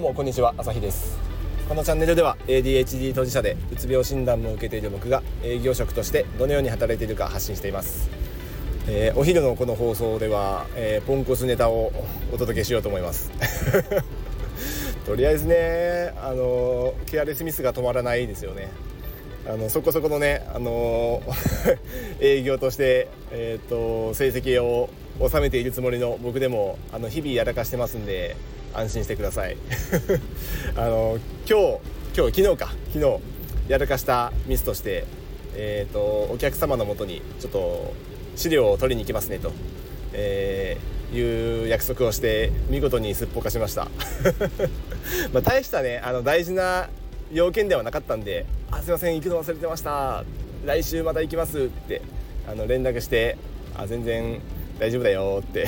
もこんにちは朝日です。このチャンネルでは ADHD 当事者でうつ病診断も受けている僕が営業職としてどのように働いているか発信しています、えーお昼のこの放送では、えーポンコツネタをお届けしようと思います。とりあえずねあのケアレスミスが止まらないですよね。あのそこそこのね、あの 営業として、えー、と成績を収めているつもりの僕でもあの日々やらかしてますんで安心してください。あの今日今日昨日か。昨日やらかしたミスとして、えー、とお客様のもとにちょっと資料を取りに行きますねと、えーいう約束をして見事にすっぽかしました。まあ大したねあの大事な要件ではなかったんで「あすいません行くの忘れてました。来週また行きます」ってあの連絡して「あ全然大丈夫だよ」って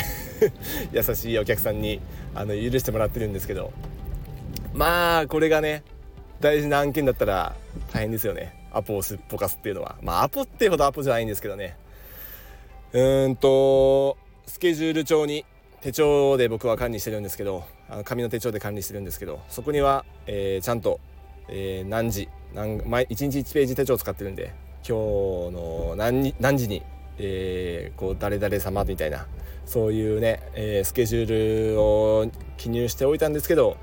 優しいお客さんにあの許してもらってるんですけどまあこれがね大事な案件だったら大変ですよね。アポをすっぽかすっていうのは。まあアポってほどアポじゃないんですけどね。うーんとスケジュール帳に手帳で僕は管理してるんですけどあの紙の手帳で管理してるんですけどそこには、えーちゃんと、えー何時何毎1日1ページ手帳を使ってるんで今日の何何時に、えこう誰々様みたいなそういうね、えースケジュールを記入しておいたんですけど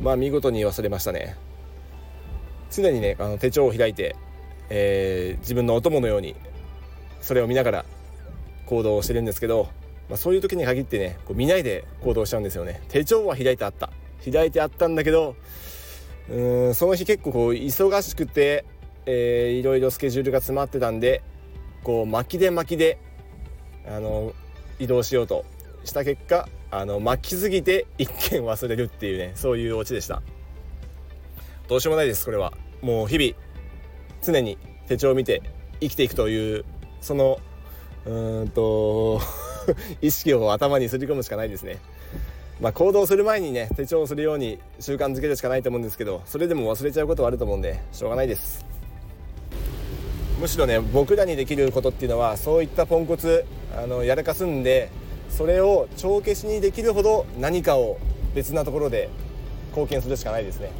まあ見事に忘れましたね。常にねあの手帳を開いて、えー自分のお供のようにそれを見ながら行動をしてるんですけど、まあ、そういう時に限ってねこう見ないで行動しちゃうんですよね。手帳は開いてあった。開いてあったんだけどうんその日結構こう忙しくて、えーいろいろスケジュールが詰まってたんでこう巻きで巻きであの移動しようとした結果あの巻きすぎて一件忘れるっていうねそういうオチでした。どうしようもないですこれは。もう日々常に手帳を見て生きていくというそのうーんと 意識を頭にすり込むしかないですね。まあ、行動する前にね手帳をするように習慣づけるしかないと思うんですけどそれでも忘れちゃうことはあると思うんでしょうがないです。むしろね僕らにできることっていうのはそういったポンコツあのやらかすんでそれを帳消しにできるほど何かを別なところで貢献するしかないですね、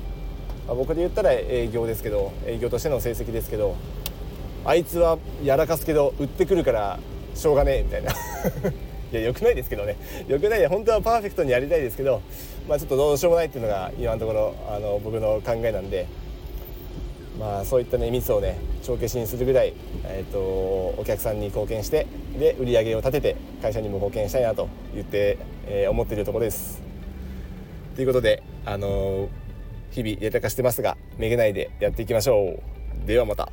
まあ僕で言ったら営業ですけど営業としての成績ですけどあいつはやらかすけど売ってくるからしょうがねえみたいな。いやよくないですけどね。よくない。で本当はパーフェクトにやりたいですけどまあちょっとどうしようもないっていうのが今のところあの僕の考えなんでまあそういったねミスをね帳消しにするぐらい、えー、とお客さんに貢献してで売り上げを立てて会社にも貢献したいなと言って、えー思っているところです。ということであの日々やらかしてますがめげないでやっていきましょう。ではまた。